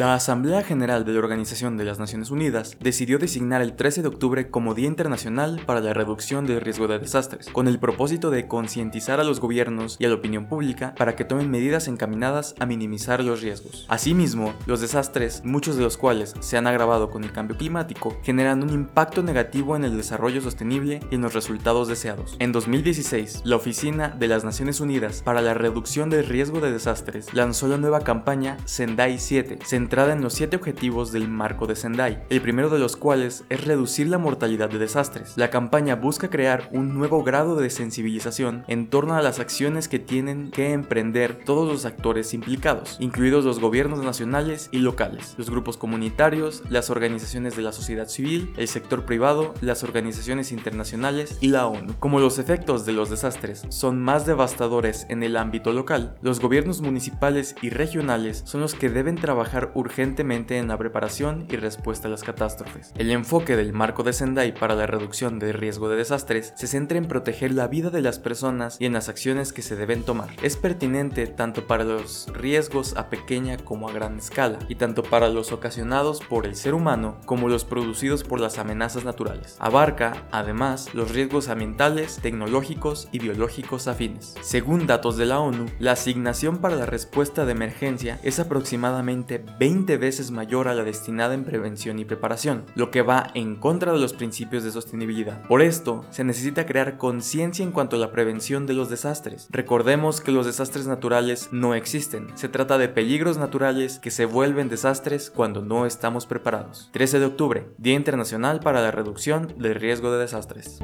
La Asamblea General de la Organización de las Naciones Unidas decidió designar el 13 de octubre como Día Internacional para la Reducción del Riesgo de Desastres, con el propósito de concientizar a los gobiernos y a la opinión pública para que tomen medidas encaminadas a minimizar los riesgos. Asimismo, los desastres, muchos de los cuales se han agravado con el cambio climático, generan un impacto negativo en el desarrollo sostenible y en los resultados deseados. En 2016, la Oficina de las Naciones Unidas para la Reducción del Riesgo de Desastres lanzó la nueva campaña Sendai 7, centrada en los siete objetivos del marco de Sendai, el primero de los cuales es reducir la mortalidad de desastres. La campaña busca crear un nuevo grado de sensibilización en torno a las acciones que tienen que emprender todos los actores implicados, incluidos los gobiernos nacionales y locales, los grupos comunitarios, las organizaciones de la sociedad civil, el sector privado, las organizaciones internacionales y la ONU. Como los efectos de los desastres son más devastadores en el ámbito local, los gobiernos municipales y regionales son los que deben trabajar urgentemente en la preparación y respuesta a las catástrofes. El enfoque del marco de Sendai para la reducción del riesgo de desastres se centra en proteger la vida de las personas y en las acciones que se deben tomar. Es pertinente tanto para los riesgos a pequeña como a gran escala, y tanto para los ocasionados por el ser humano como los producidos por las amenazas naturales. Abarca, además, los riesgos ambientales, tecnológicos y biológicos afines. Según datos de la ONU, la asignación para la respuesta de emergencia es aproximadamente 20 veces mayor a la destinada en prevención y preparación, lo que va en contra de los principios de sostenibilidad. Por esto, se necesita crear conciencia en cuanto a la prevención de los desastres. Recordemos que los desastres naturales no existen, se trata de peligros naturales que se vuelven desastres cuando no estamos preparados. 13 de octubre, Día Internacional para la Reducción del Riesgo de Desastres.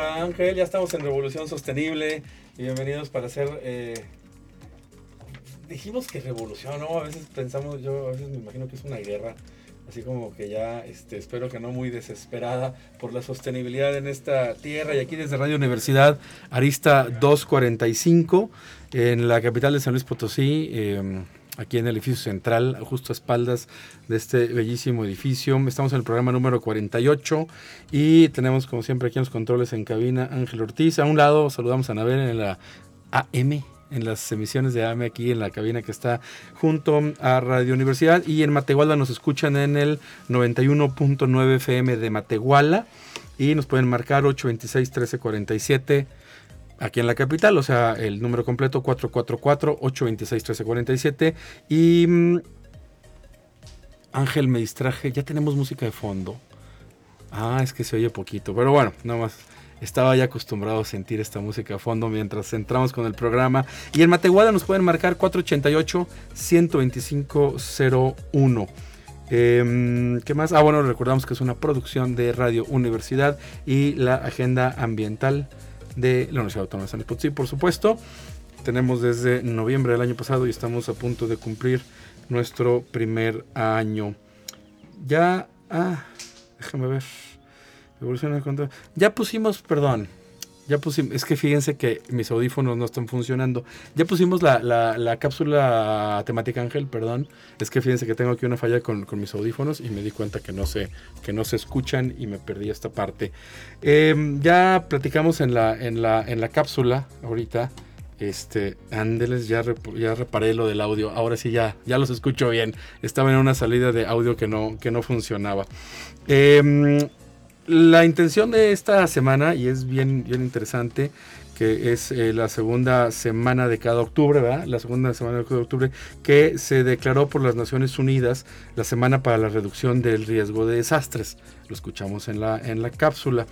Ángel, ya estamos en Revolución Sostenible. Y bienvenidos para hacer. Eh, dijimos que revolución, ¿no? A veces pensamos, yo a veces me imagino que es una guerra. Así como que ya, este, espero que no muy desesperada por la sostenibilidad en esta tierra. Y aquí desde Radio Universidad, Arista 245, en la capital de San Luis Potosí. Eh, aquí en el edificio central, justo a espaldas de este bellísimo edificio. Estamos en el programa número 48 y tenemos como siempre aquí en los controles en cabina Ángel Ortiz. A un lado saludamos a Anabel en la AM, en las emisiones de AM aquí en la cabina que está junto a Radio Universidad y en Matehuala nos escuchan en el 91.9 FM de Matehuala y nos pueden marcar 826 1347 aquí en la capital, o sea, el número completo 444-826-1347. Y mm, Ángel, me distraje, ya tenemos música de fondo. Ah, es que se oye poquito, pero bueno, nada más. Estaba ya acostumbrado a sentir esta música de fondo mientras entramos con el programa. Y en Matehuala nos pueden marcar 488-12501. Em, ¿Qué más? Ah, bueno, recordamos que es una producción de Radio Universidad y la Agenda Ambiental de la Universidad Autónoma de San Luis por supuesto. Tenemos desde noviembre del año pasado y estamos a punto de cumplir nuestro primer año. Ya, ah, déjame ver. Evoluciona Ya pusimos, perdón, ya pusimos, es que fíjense que mis audífonos no están funcionando. Ya pusimos la, la, cápsula temática Ángel, perdón. Es que fíjense que tengo aquí una falla con, mis audífonos y me di cuenta que no se, que no se escuchan y me perdí esta parte. Em, ya platicamos en la, en la, en la cápsula ahorita. Este, Ándeles, ya, ya reparé lo del audio. Ahora sí ya, ya los escucho bien. Estaba en una salida de audio que no, que no funcionaba. Eh, la intención de esta semana, y es bien, bien interesante, que es eh, la segunda semana de cada octubre, ¿verdad? La segunda semana de cada octubre, que se declaró por las Naciones Unidas la Semana para la Reducción del Riesgo de Desastres. Lo escuchamos en la, en la cápsula.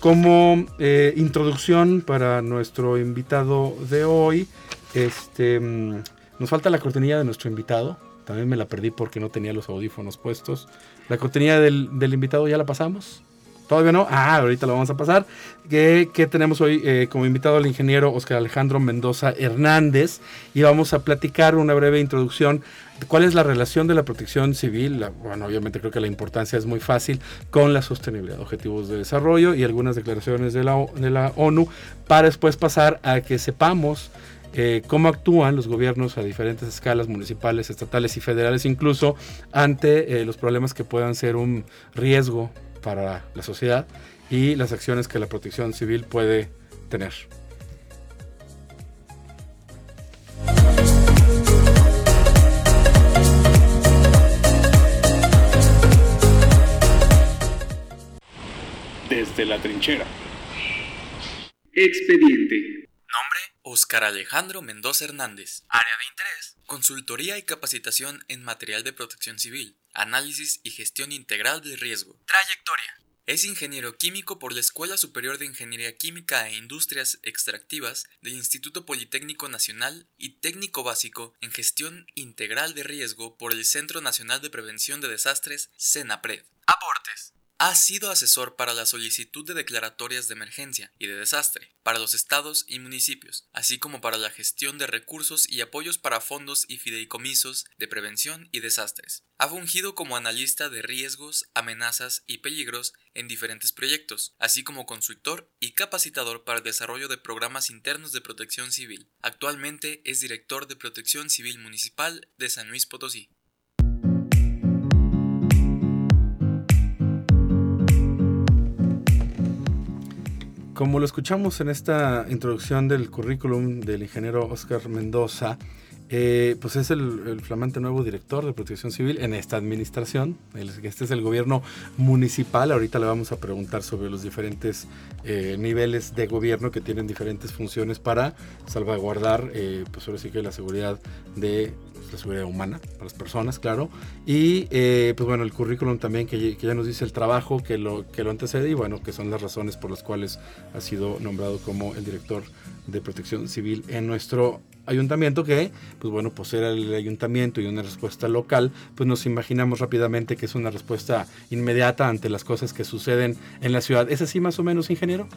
Como eh, introducción para nuestro invitado de hoy, este, mm, nos falta la cortinilla de nuestro invitado. También me la perdí porque no tenía los audífonos puestos. La cortinilla del, del invitado ya la pasamos. Todavía no. Ah, ahorita lo vamos a pasar. Que, tenemos hoy eh, como invitado al ingeniero Oscar Alejandro Mendoza Hernández. Y vamos a platicar una breve introducción de cuál es la relación de la protección civil. bueno, obviamente creo que la importancia es muy fácil con la sostenibilidad, objetivos de desarrollo y algunas declaraciones de la, de la ONU. Para después pasar a que sepamos. Eh, cómo actúan los gobiernos a diferentes escalas, municipales, estatales y federales, incluso ante eh, los problemas que puedan ser un riesgo para la sociedad y las acciones que la protección civil puede tener. Desde la trinchera. Expediente. Nombre, Oscar Alejandro Mendoza Hernández. Área de interés, consultoría y capacitación en material de protección civil análisis y gestión integral del riesgo. Trayectoria. Es ingeniero químico por la Escuela Superior de Ingeniería Química e Industrias Extractivas del Instituto Politécnico Nacional y técnico básico en gestión integral de riesgo por el Centro Nacional de Prevención de Desastres, CENAPRED. Aportes. Ha sido asesor para la solicitud de declaratorias de emergencia y de desastre para los estados y municipios, así como para la gestión de recursos y apoyos para fondos y fideicomisos de prevención y desastres. Ha fungido como analista de riesgos, amenazas y peligros en diferentes proyectos, así como consultor y capacitador para el desarrollo de programas internos de protección civil. Actualmente es director de Protección Civil Municipal de San Luis Potosí. Como lo escuchamos en esta introducción del currículum del ingeniero Oscar Mendoza, eh, pues es el, flamante nuevo director de protección civil en esta administración. este es el gobierno municipal. Ahorita le vamos a preguntar sobre los diferentes eh, niveles de gobierno que tienen diferentes funciones para salvaguardar, eh, pues ahora sí que la seguridad de la seguridad humana para las personas, claro. Y eh, pues bueno, el currículum también que, ya nos dice el trabajo que lo, que lo antecede y bueno, que son las razones por las cuales ha sido nombrado como el director de protección civil en nuestro ayuntamiento que, pues bueno, pues era el ayuntamiento y una respuesta local, pues nos imaginamos rápidamente que es una respuesta inmediata ante las cosas que suceden en la ciudad. ¿Es así más o menos, ingeniero?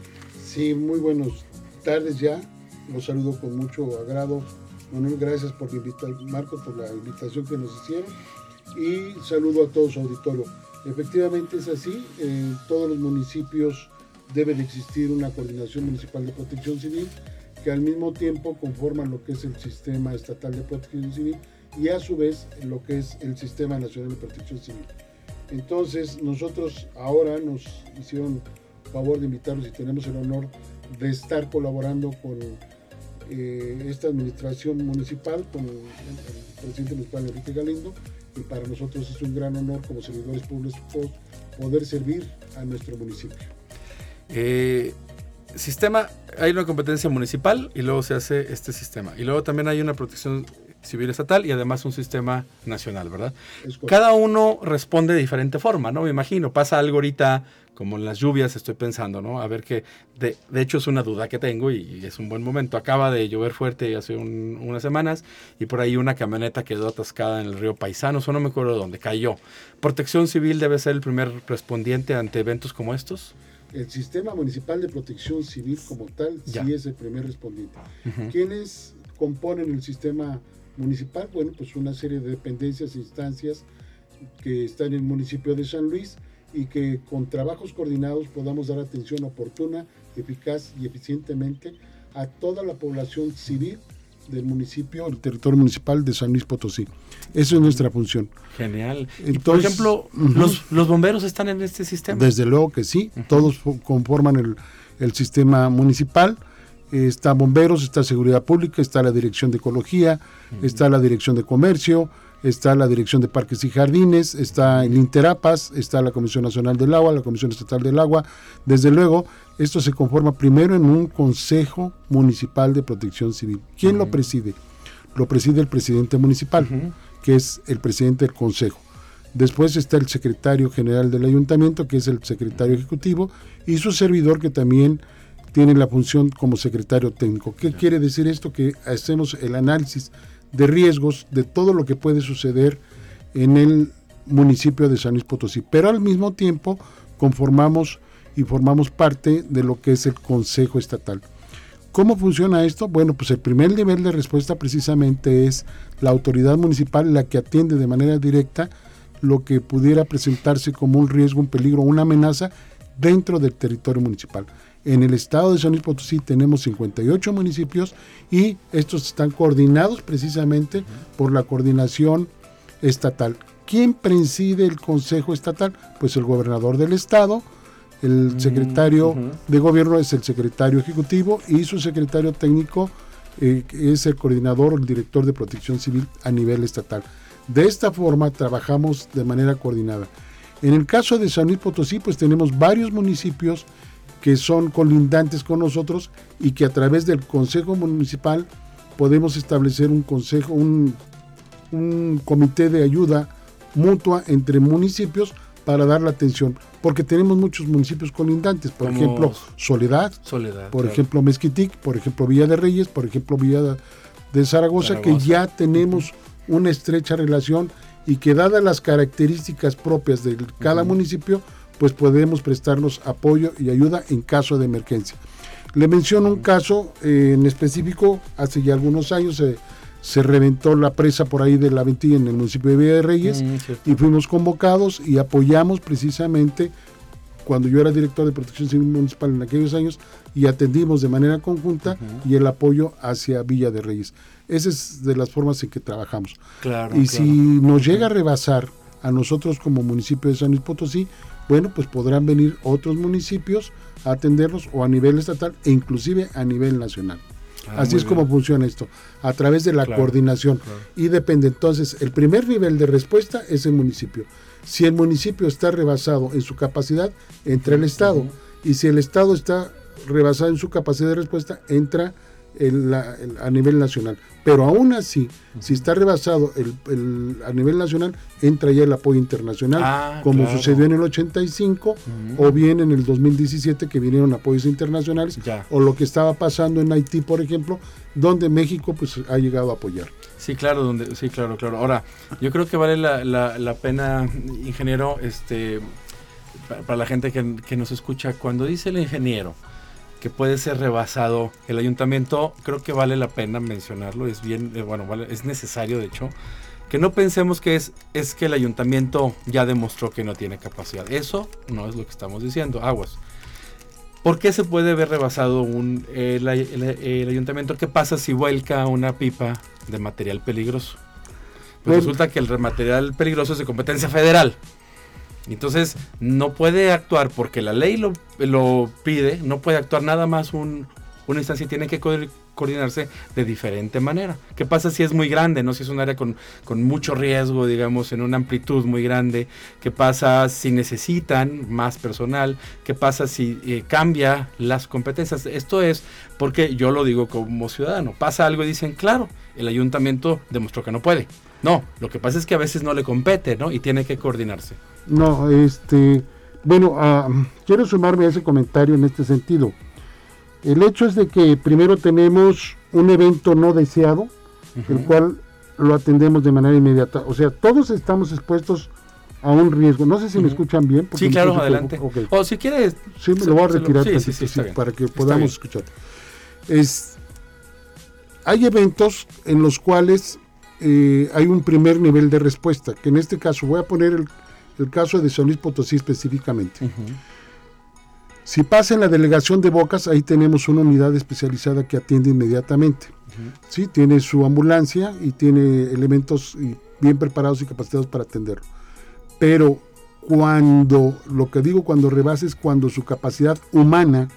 Sí, muy buenas tardes ya. Los saludo con mucho agrado Manuel, gracias por Marco, por la invitación que nos hicieron y saludo a todos auditorio. Efectivamente es así, en todos los municipios debe de existir una coordinación municipal de protección civil que al mismo tiempo conforman lo que es el sistema estatal de protección civil y a su vez lo que es el sistema nacional de protección civil. Entonces nosotros ahora nos hicieron favor de invitarlos y tenemos el honor de estar colaborando con eh, esta administración municipal con el, presidente municipal Enrique Galindo y para nosotros es un gran honor como servidores públicos poder servir a nuestro municipio. Eh, sistema, hay una competencia municipal y luego se hace este sistema. Y luego también hay una protección civil estatal y además un sistema nacional, ¿verdad? Cada uno responde de diferente forma, ¿no? Me imagino, pasa algo ahorita como en las lluvias, estoy pensando, ¿no? A ver que, de, de hecho es una duda que tengo y, es un buen momento. Acaba de llover fuerte hace unas semanas y por ahí una camioneta quedó atascada en el río Paisano, o no me acuerdo dónde, cayó. ¿Protección civil debe ser el primer respondiente ante eventos como estos? El sistema municipal de protección civil como tal sí es el primer respondiente. ¿Quiénes componen el sistema municipal, bueno, pues una serie de dependencias e instancias que están en el municipio de San Luis y que con trabajos coordinados podamos dar atención oportuna, eficaz y eficientemente a toda la población civil del municipio, el territorio municipal de San Luis Potosí. Eso es nuestra función. Genial. Entonces, por ejemplo, los, bomberos están en este sistema? Desde luego que sí, todos conforman el, el sistema municipal está bomberos, está seguridad pública, está la dirección de ecología, está la dirección de comercio, está la Dirección de Parques y Jardines, está el Interapas, está la Comisión Nacional del Agua, la Comisión Estatal del Agua. Desde luego, esto se conforma primero en un Consejo Municipal de Protección Civil. ¿Quién lo preside? Lo preside el presidente municipal, que es el presidente del Consejo. Después está el secretario general del ayuntamiento, que es el secretario ejecutivo, y su servidor, que también tiene la función como secretario técnico. ¿Qué quiere decir esto? Que hacemos el análisis de riesgos de todo lo que puede suceder en el municipio de San Luis Potosí, pero al mismo tiempo conformamos y formamos parte de lo que es el Consejo Estatal. ¿Cómo funciona esto? Bueno, pues el primer nivel de respuesta precisamente es la autoridad municipal la que atiende de manera directa lo que pudiera presentarse como un riesgo, un peligro, una amenaza dentro del territorio municipal. En el estado de San Luis Potosí tenemos 58 municipios y estos están coordinados precisamente por la coordinación estatal. ¿Quién preside el Consejo Estatal? Pues el gobernador del estado, el mm, secretario de gobierno es el secretario ejecutivo y su secretario técnico eh, es el coordinador o el director de protección civil a nivel estatal. De esta forma trabajamos de manera coordinada. En el caso de San Luis Potosí, pues tenemos varios municipios que son colindantes con nosotros y que a través del Consejo Municipal podemos establecer un consejo, un, comité de ayuda mutua entre municipios para dar la atención, porque tenemos muchos municipios colindantes, por ejemplo, Soledad, Soledad por ejemplo, Mezquitic, por ejemplo, Villa de Reyes, por ejemplo, Villa de Zaragoza, que ya tenemos una estrecha relación y que dadas las características propias de cada municipio, pues podemos prestarnos apoyo y ayuda en caso de emergencia. Le menciono un caso eh, en específico, hace ya algunos años se reventó la presa por ahí de la Ventilla en el municipio de Villa de Reyes mm, y fuimos convocados y apoyamos precisamente cuando yo era director de protección civil municipal en aquellos años y atendimos de manera conjunta y el apoyo hacia Villa de Reyes. Esa es de las formas en que trabajamos. y si nos llega a rebasar a nosotros como municipio de San Luis Potosí, bueno, pues podrán venir otros municipios a atenderlos o a nivel estatal e inclusive a nivel nacional. Ah, Así es como funciona esto, a través de la coordinación. Y depende entonces, el primer nivel de respuesta es el municipio. Si el municipio está rebasado en su capacidad, entra el Estado. Y si el Estado está rebasado en su capacidad de respuesta, entra a nivel nacional. Pero aún así, si está rebasado el, a nivel nacional, entra ya el apoyo internacional, ah, como sucedió en el 85 o bien en el 2017 que vinieron apoyos internacionales, o lo que estaba pasando en Haití, por ejemplo, donde México pues ha llegado a apoyar. Sí, claro, donde, sí, claro, claro. Ahora, yo creo que vale la, la, pena, ingeniero, este, para, la gente que, que nos escucha, cuando dice el ingeniero, que puede ser rebasado. El ayuntamiento creo que vale la pena mencionarlo, es bien, eh, bueno, vale, es necesario de hecho, que no pensemos que es, es que el ayuntamiento ya demostró que no tiene capacidad. Eso no es lo que estamos diciendo, aguas. ¿Por qué se puede ver rebasado un, el, ayuntamiento? ¿Qué pasa si vuelca una pipa de material peligroso? Pues resulta que el material peligroso es de competencia federal. Entonces, no puede actuar porque la ley lo, pide, no puede actuar nada más un, una instancia, tiene que coordinarse de diferente manera. ¿Qué pasa si es muy grande, no? Si es un área con, mucho riesgo, digamos, en una amplitud muy grande. ¿Qué pasa si necesitan más personal? ¿Qué pasa si eh, cambia las competencias? Esto es porque yo lo digo como ciudadano. Pasa algo y dicen, claro, el ayuntamiento demostró que no puede. No, lo que pasa es que a veces no le compete, ¿no? Y tiene que coordinarse. No, este, bueno, ah, quiero sumarme a ese comentario en este sentido. El hecho es de que primero tenemos un evento no deseado, el cual lo atendemos de manera inmediata. O sea, todos estamos expuestos a un riesgo. No sé si me escuchan bien. Sí, claro, adelante. O si quieres... Sí, me lo voy a retirar para que podamos escuchar. Es, hay eventos en los cuales eh, hay un primer nivel de respuesta, que en este caso voy a poner el, el caso de San Luis Potosí específicamente. Si pasa en la delegación de Bocas, ahí tenemos una unidad especializada que atiende inmediatamente. ¿sí? Tiene su ambulancia y tiene elementos bien preparados y capacitados para atenderlo. Pero cuando, lo que digo cuando rebasa es cuando su capacidad humana,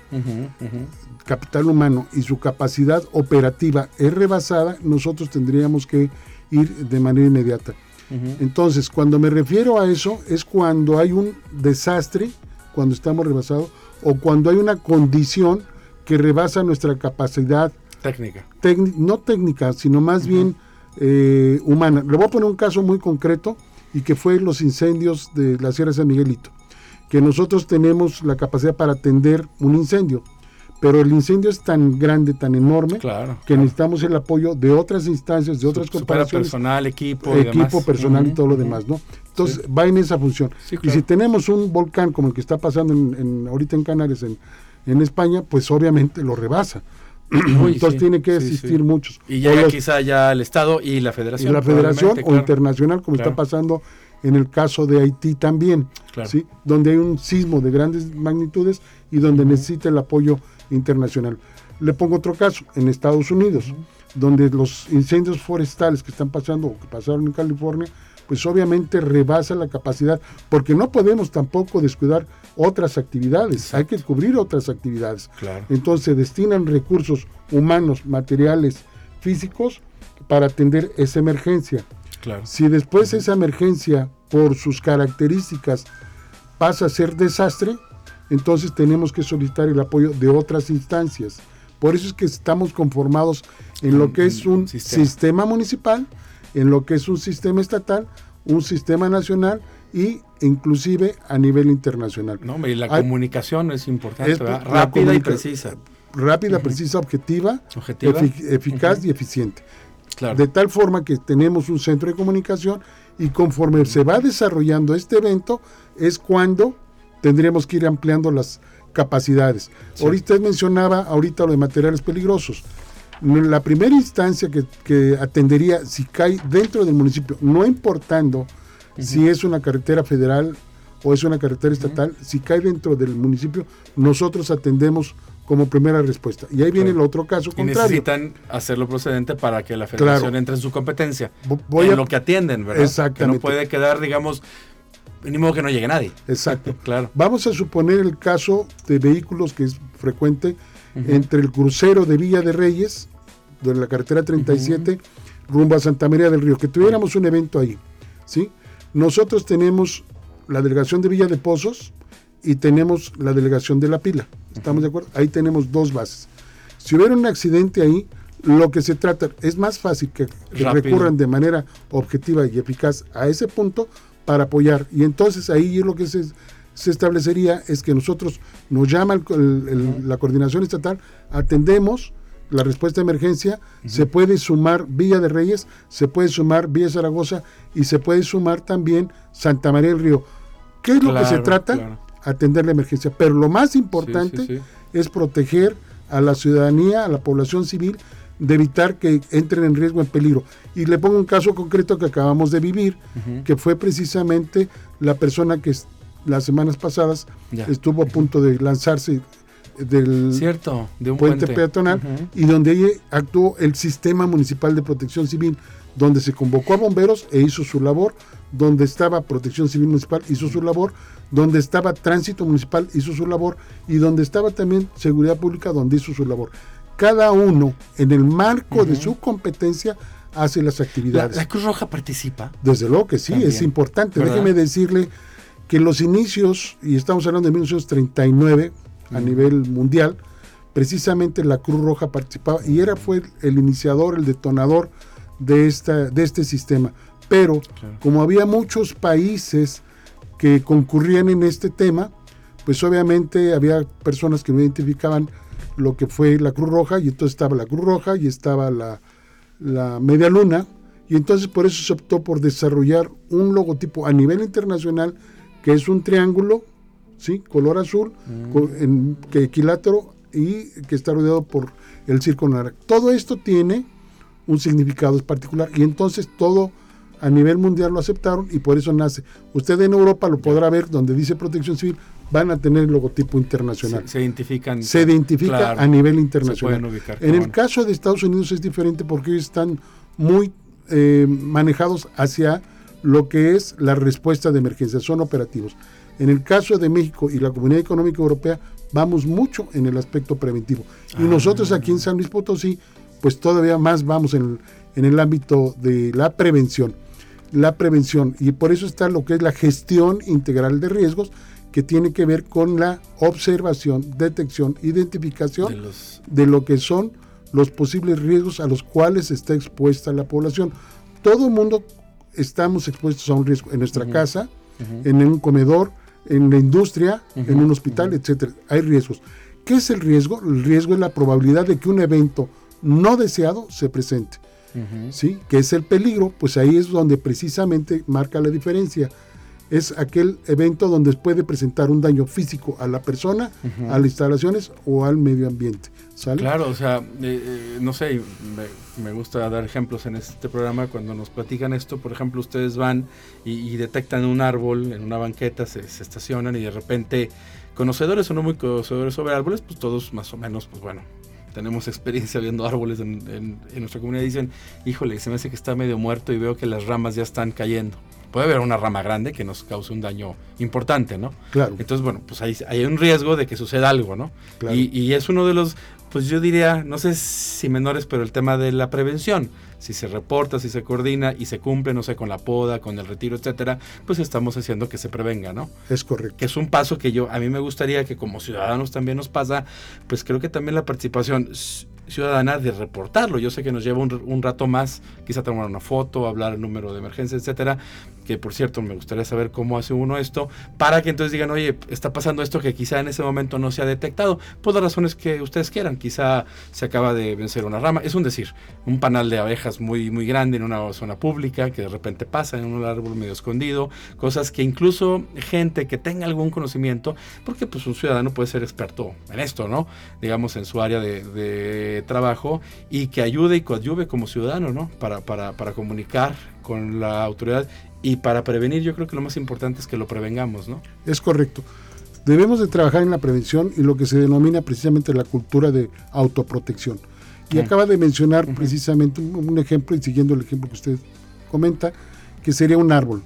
capital humano y su capacidad operativa es rebasada, nosotros tendríamos que ir de manera inmediata. Entonces, cuando me refiero a eso, es cuando hay un desastre, cuando estamos rebasados, o cuando hay una condición que rebasa nuestra capacidad técnica. no técnica, sino más bien eh, humana. Le voy a poner un caso muy concreto y que fue los incendios de la Sierra de San Miguelito, que nosotros tenemos la capacidad para atender un incendio pero el incendio es tan grande, tan enorme, que necesitamos el apoyo de otras instancias, de otras corporaciones. personal, equipo, equipo, personal y todo lo demás, ¿no? Entonces va en esa función. Y si tenemos un volcán como el que está pasando en, ahorita en Canarias, en, en España, pues obviamente lo rebasa. Entonces tiene que existir muchos. Y ya quizá ya el Estado y la Federación. Y la Federación o internacional, como está pasando en el caso de Haití también, ¿sí? donde hay un sismo de grandes magnitudes y donde necesita el apoyo internacional. Le pongo otro caso, en Estados Unidos, donde los incendios forestales que están pasando o que pasaron en California, pues obviamente rebasa la capacidad, porque no podemos tampoco descuidar otras actividades, hay que cubrir otras actividades. Entonces destinan recursos humanos, materiales, físicos para atender esa emergencia. Si después esa emergencia, por sus características, pasa a ser desastre, entonces tenemos que solicitar el apoyo de otras instancias. Por eso es que estamos conformados en lo que es un sistema. municipal, en lo que es un sistema estatal, un sistema nacional y inclusive a nivel internacional. No, y la comunicación es importante, rápida y precisa. Rápida, precisa, objetiva, eficaz y eficiente. De tal forma que tenemos un centro de comunicación y conforme se va desarrollando este evento es cuando tendríamos que ir ampliando las capacidades. Ahorita mencionaba ahorita lo de materiales peligrosos. La primera instancia que, atendería si cae dentro del municipio, no importando si es una carretera federal o es una carretera estatal, si cae dentro del municipio, nosotros atendemos como primera respuesta. Y ahí viene el otro caso contrario. Y necesitan hacerlo procedente para que la federación entre en su competencia. Voy en lo que atienden, ¿verdad? Exactamente. Que no puede quedar, digamos, ni modo que no llegue nadie. Exacto. claro. Vamos a suponer el caso de vehículos que es frecuente entre el crucero de Villa de Reyes, de la carretera 37, rumbo a Santa María del Río, que tuviéramos un evento ahí. ¿sí? Nosotros tenemos la delegación de Villa de Pozos y tenemos la delegación de La Pila. ¿Estamos de acuerdo? Ahí tenemos dos bases. Si hubiera un accidente ahí, lo que se trata es más fácil que recurran de manera objetiva y eficaz a ese punto para apoyar. Y entonces ahí lo que se, establecería es que nosotros nos llama la coordinación estatal, atendemos la respuesta de emergencia, se puede sumar Villa de Reyes, se puede sumar Villa Zaragoza y se puede sumar también Santa María del Río. ¿Qué es lo que se trata? Atender la emergencia. Pero lo más importante es proteger a la ciudadanía, a la población civil, de evitar que entren en riesgo, en peligro. Y le pongo un caso concreto que acabamos de vivir, que fue precisamente la persona que las semanas pasadas estuvo a punto de lanzarse del Cierto, de un puente, peatonal y donde ahí actuó el sistema municipal de protección civil, donde se convocó a bomberos e hizo su labor, donde estaba protección civil municipal hizo su labor, donde estaba tránsito municipal hizo su labor y donde estaba también seguridad pública donde hizo su labor cada uno en el marco de su competencia hace las actividades. ¿La, Cruz Roja participa? Desde luego que sí, es importante. Déjeme decirle que en los inicios, y estamos hablando de 1939 a nivel mundial, precisamente la Cruz Roja participaba y era fue el iniciador, el detonador de, esta, de este sistema. Pero como había muchos países que concurrían en este tema, pues obviamente había personas que no identificaban lo que fue la Cruz Roja, y entonces estaba la Cruz Roja y estaba la, Media Luna, y entonces por eso se optó por desarrollar un logotipo a nivel internacional que es un triángulo, ¿sí? color azul, mm. en, que equilátero y que está rodeado por el círculo naranja. Todo esto tiene un significado particular y entonces todo a nivel mundial lo aceptaron y por eso nace. Usted en Europa lo podrá ver donde dice protección civil, van a tener el logotipo internacional. Se, identifican. Se identifica a nivel internacional. en el caso de Estados Unidos es diferente porque ellos están muy eh, manejados hacia lo que es la respuesta de emergencia, son operativos. En el caso de México y la Comunidad Económica Europea, vamos mucho en el aspecto preventivo. Y ah. nosotros aquí en San Luis Potosí, pues todavía más vamos en el, en el ámbito de la prevención. la prevención. Y por eso está lo que es la gestión integral de riesgos, que tiene que ver con la observación, detección, identificación De los- de lo que son los posibles riesgos a los cuales está expuesta la población. Todo el mundo estamos expuestos a un riesgo en nuestra casa, en un comedor, en la industria, en un hospital, etcétera. Hay riesgos. ¿Qué es el riesgo? El riesgo es la probabilidad de que un evento no deseado se presente. ¿Sí? ¿Qué es el peligro? Pues ahí es donde precisamente marca la diferencia. Es aquel evento donde puede presentar un daño físico a la persona, a las instalaciones o al medio ambiente. ¿Sale? Claro, o sea, eh, eh, no sé, me, me gusta dar ejemplos en este programa cuando nos platican esto. Por ejemplo, ustedes van y, y detectan un árbol en una banqueta, se, se estacionan y de repente, conocedores o no muy conocedores sobre árboles, pues todos más o menos, pues bueno, tenemos experiencia viendo árboles en, en- en nuestra comunidad y dicen, híjole, se me hace que está medio muerto y veo que las ramas ya están cayendo. Puede haber una rama grande que nos cause un daño importante, ¿no? Claro. Entonces, bueno, pues hay, hay un riesgo de que suceda algo, ¿no? Claro. Y, y es uno de los, pues yo diría, no sé si menores, pero el tema de la prevención. Si se reporta, si se coordina y se cumple, no sé, con la poda, con el retiro, etcétera, pues estamos haciendo que se prevenga, ¿no? Es correcto. Que es un paso que yo, a mí me gustaría que como ciudadanos también nos pasa, pues creo que también la participación ciudadana de reportarlo. Yo sé que nos lleva un, un rato más, quizá tomar una foto, hablar el número de emergencia, etcétera, que por cierto me gustaría saber cómo hace uno esto, para que entonces digan, oye, está pasando esto que quizá en ese momento no se ha detectado, por las razones que ustedes quieran, quizá se acaba de vencer una rama, es un decir, un panal de abejas muy, muy grande en una zona pública que de repente pasa en un árbol medio escondido, cosas que incluso gente que tenga algún conocimiento, porque pues un ciudadano puede ser experto en esto, ¿no? Digamos en su área de, de trabajo y que ayude y coadyuve como ciudadano, ¿no? Para, para, para comunicar con la autoridad y para prevenir, yo creo que lo más importante es que lo prevengamos, ¿no? Es correcto. Debemos de trabajar en la prevención y lo que se denomina precisamente la cultura de autoprotección. Y acaba de mencionar precisamente un, un ejemplo, y siguiendo el ejemplo que usted comenta, que sería un árbol.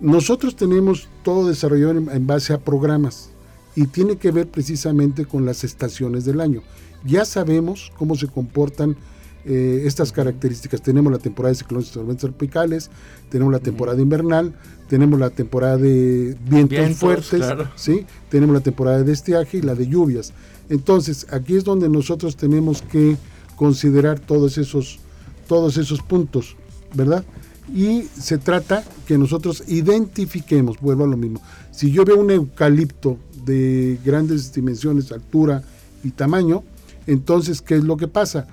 Nosotros tenemos todo desarrollado en, en base a programas y tiene que ver precisamente con las estaciones del año. Ya sabemos cómo se comportan eh, estas características. Tenemos la temporada de ciclones y tormentas tropicales, tenemos la temporada invernal, tenemos la temporada de vientos, Vientos, fuertes, claro. ¿sí? tenemos la temporada de estiaje y la de lluvias. Entonces, aquí es donde nosotros tenemos que considerar todos esos, todos esos puntos, ¿verdad? Y se trata que nosotros identifiquemos, vuelvo a lo mismo. Si yo veo un eucalipto de grandes dimensiones, altura y tamaño, entonces, ¿qué es lo que pasa?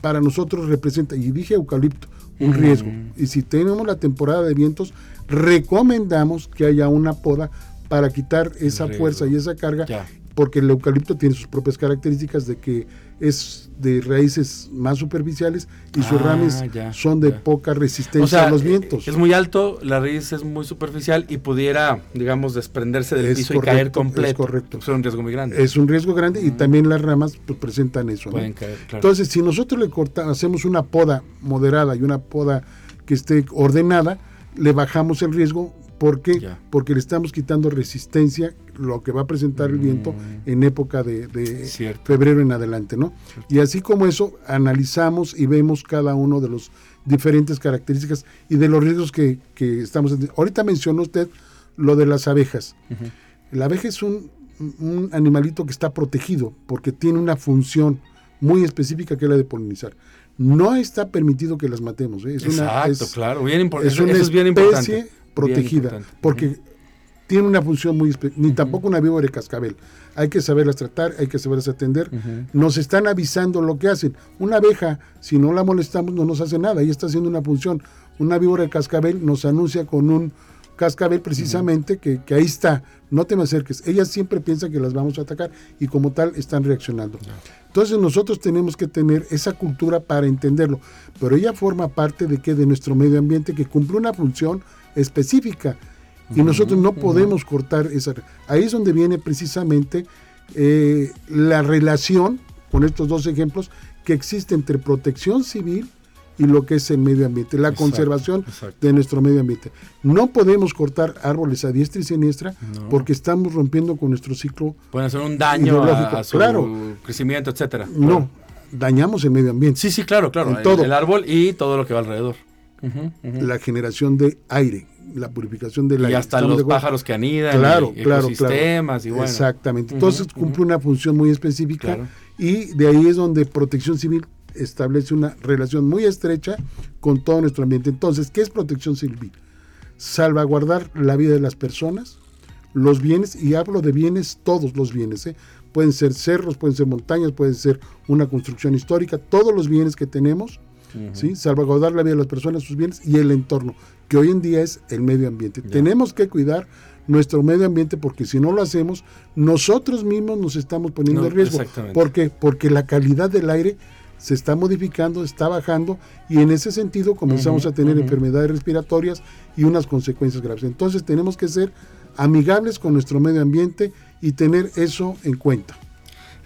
Para nosotros representa, y dije eucalipto, un Mm. riesgo. Y si tenemos la temporada de vientos, recomendamos que haya una poda para quitar esa fuerza y esa carga, Ya. Porque el eucalipto tiene sus propias características de que es de raíces más superficiales y sus Ah, ramas son de ya. poca resistencia O sea, a los vientos. es muy alto, la raíz es muy superficial y pudiera, digamos, desprenderse del Es piso correcto, y caer es completo. correcto. Es un riesgo muy grande. Es un riesgo grande y también las ramas pues, presentan eso. ¿no? Pueden caer, claro. Entonces, si nosotros le cortamos, hacemos una poda moderada y una poda que esté ordenada, le bajamos el riesgo. ¿Por qué? Ya. Porque le estamos quitando resistencia, lo que va a presentar el viento en época de, febrero en adelante, ¿no? Y así como eso, analizamos y vemos cada uno de los diferentes características y de los riesgos que, que estamos... Ahorita mencionó usted lo de las abejas. La abeja es un, un animalito que está protegido porque tiene una función muy específica que es la de polinizar. No está permitido que las matemos. ¿eh? Es una, Exacto, es- claro. Bien es una eso es bien especie importante. Protegida porque tiene una función muy específica. Ni tampoco una víbora de cascabel. Hay que saberlas tratar, hay que saberlas atender. Nos están avisando lo que hacen. Una abeja, si no la molestamos, no nos hace nada. Ella está haciendo una función. Una víbora de cascabel nos anuncia con un cascabel precisamente que, que ahí está. No te me acerques. Ellas siempre piensan que las vamos a atacar y como tal están reaccionando. Entonces nosotros tenemos que tener esa cultura para entenderlo. Pero ella forma parte de que de nuestro medio ambiente que cumple una función específica y nosotros no podemos cortar esa. Ahí es donde viene precisamente eh, la relación con estos dos ejemplos que existe entre protección civil y lo que es el medio ambiente, la Exacto, conservación exacto. de nuestro medio ambiente. No podemos cortar árboles a diestra y siniestra No. porque estamos rompiendo con nuestro ciclo. Pueden hacer un daño a, a su claro. crecimiento, etcétera. No, dañamos el medio ambiente. Sí, sí, claro, claro. En El, todo. el árbol y todo lo que va alrededor. La generación de aire, la purificación del aire. Y hasta los pájaros que anidan, claro, y claro, ecosistemas y bueno. Exactamente. Entonces cumple una función muy específica y de ahí es donde Protección Civil establece una relación muy estrecha con todo nuestro ambiente. Entonces, ¿qué es Protección Civil? Salvaguardar la vida de las personas, los bienes, y hablo de bienes, todos los bienes, ¿eh? pueden ser cerros, pueden ser montañas, pueden ser una construcción histórica, todos los bienes que tenemos, ¿sí? salvaguardar la vida de las personas, sus bienes y el entorno, que hoy en día es el medio ambiente. Tenemos que cuidar nuestro medio ambiente porque si no lo hacemos, nosotros mismos nos estamos poniendo en riesgo. ¿Por qué? Porque la calidad del aire se está modificando, está bajando y en ese sentido comenzamos a tener enfermedades respiratorias y unas consecuencias graves. Entonces tenemos que ser amigables con nuestro medio ambiente y tener eso en cuenta.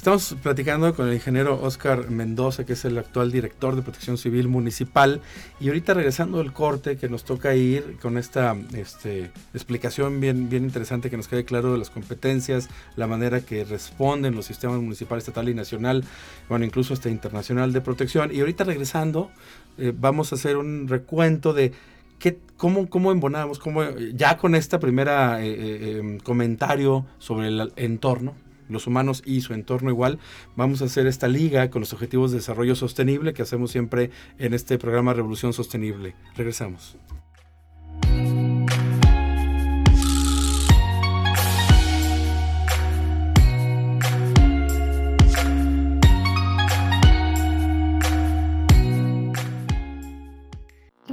Estamos platicando con el ingeniero Oscar Mendoza, que es el actual director de Protección Civil Municipal, y ahorita regresando del corte que nos toca ir con esta este, explicación bien, bien interesante que nos quede claro de las competencias, la manera que responden los sistemas municipal, estatal y nacional, bueno, incluso hasta internacional de protección. Y ahorita regresando, eh, vamos a hacer un recuento de ¿Qué, cómo, ¿Cómo embonamos? Cómo, ya con esta primera eh, eh, em, comentario sobre el entorno, los humanos y su entorno igual, vamos a hacer esta liga con los objetivos de desarrollo sostenible que hacemos siempre en este programa Revolución Sostenible. Regresamos.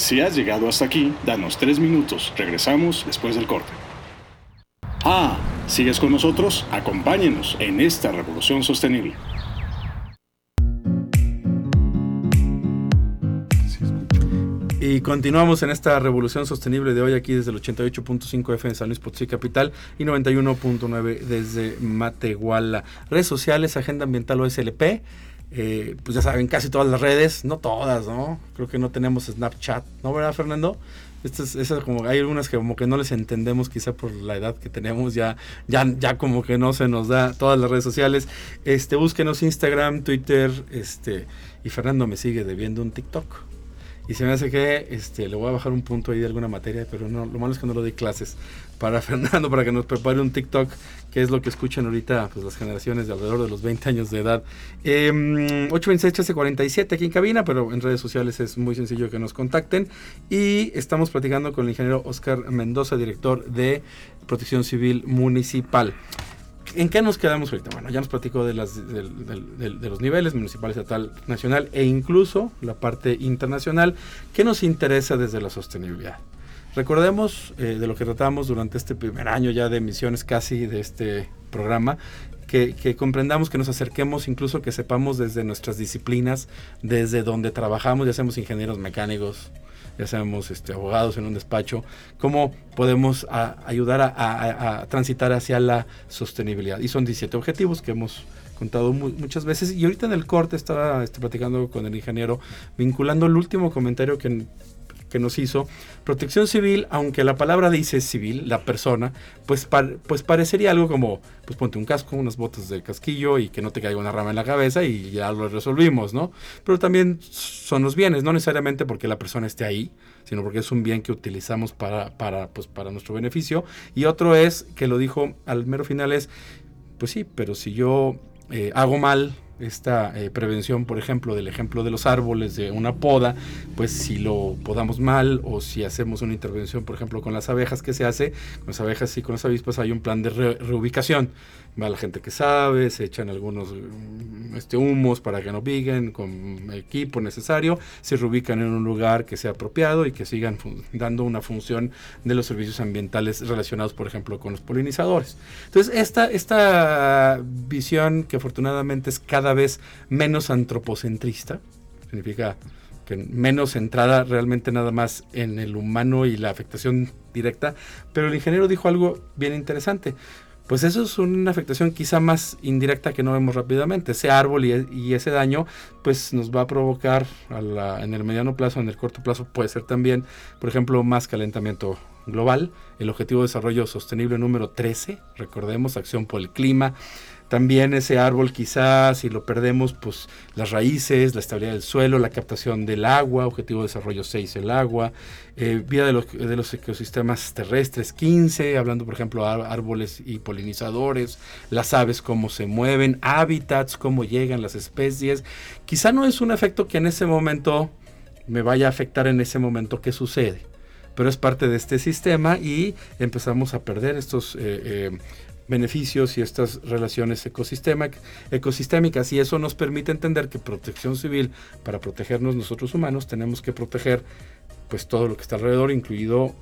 Si has llegado hasta aquí, danos tres minutos. Regresamos después del corte. Ah, ¿sigues con nosotros? Acompáñenos en esta revolución sostenible. Y continuamos en esta revolución sostenible de hoy aquí desde el 88.5 F en San Luis Potosí Capital y 91.9 desde Matehuala. Redes sociales, Agenda Ambiental OSLP. Eh, pues ya saben, casi todas las redes, no todas, ¿no? Creo que no tenemos Snapchat, ¿no, verdad, Fernando? Estas, esas como hay algunas que como que no les entendemos quizá por la edad que tenemos ya ya ya como que no se nos da todas las redes sociales este búsquenos Instagram Twitter este y Fernando me sigue debiendo un TikTok y se me hace que este, le voy a bajar un punto ahí de alguna materia, pero no, lo malo es que no lo doy clases para Fernando, para que nos prepare un TikTok, que es lo que escuchan ahorita pues, las generaciones de alrededor de los 20 años de edad. Eh, 826-1347 aquí en cabina, pero en redes sociales es muy sencillo que nos contacten. Y estamos platicando con el ingeniero Oscar Mendoza, director de Protección Civil Municipal. ¿En qué nos quedamos ahorita? Bueno, ya nos platicó de, los niveles municipal, estatal, nacional e incluso la parte internacional. ¿Qué nos interesa desde la sostenibilidad? Recordemos eh, de lo que tratamos durante este primer año ya de emisiones casi de este programa, que, comprendamos, que nos acerquemos, incluso que sepamos desde nuestras disciplinas, desde donde trabajamos, ya seamos ingenieros mecánicos, ya seamos este, abogados en un despacho, cómo podemos ayudar a, transitar hacia la sostenibilidad. Y son 17 objetivos que hemos contado muchas veces. Y ahorita en el corte estaba este, platicando con el ingeniero, vinculando el último comentario que que nos hizo. Protección civil, aunque la palabra dice civil, la persona, pues, pues parecería algo como, pues ponte un casco, unas botas de casquillo y que no te caiga una rama en la cabeza y ya lo resolvimos, ¿no? Pero también son los bienes, no necesariamente porque la persona esté ahí, sino porque es un bien que utilizamos para, para, pues, para nuestro beneficio. Y otro es, que lo dijo al mero final, es, pues sí, pero si yo eh, hago mal esta eh, prevención, por ejemplo, del ejemplo de los árboles, de una poda, pues si lo podamos mal o si hacemos una intervención, por ejemplo, con las abejas que se hace, con las abejas y con las avispas hay un plan de reubicación. Va la gente que sabe, se echan algunos este, humos para que no piguen con equipo necesario, se reubican en un lugar que sea apropiado y que sigan dando una función de los servicios ambientales relacionados, por ejemplo, con los polinizadores. Entonces, esta, esta visión que afortunadamente es cada vez menos antropocentrista, significa que menos centrada realmente nada más en el humano y la afectación directa, pero el ingeniero dijo algo bien interesante. Pues eso es una afectación quizá más indirecta que no vemos rápidamente. Ese árbol y, ese daño pues nos va a provocar en el mediano plazo, en el corto plazo puede ser también, por ejemplo, más calentamiento global, el Objetivo de Desarrollo Sostenible número 13, recordemos, acción por el clima, también ese árbol quizás, si lo perdemos, pues las raíces, la estabilidad del suelo, la captación del agua, objetivo de desarrollo 6, el agua, eh, vida de los, de los, ecosistemas terrestres 15, hablando por ejemplo árboles y polinizadores, las aves cómo se mueven, hábitats, cómo llegan las especies. Quizá no es un efecto que en ese momento me vaya a afectar en ese momento que sucede pero es parte de este sistema y empezamos a perder estos eh, eh, beneficios y estas relaciones ecosistémicas. Y eso nos permite entender que protección civil para protegernos nosotros humanos tenemos que proteger pues todo lo que está alrededor incluido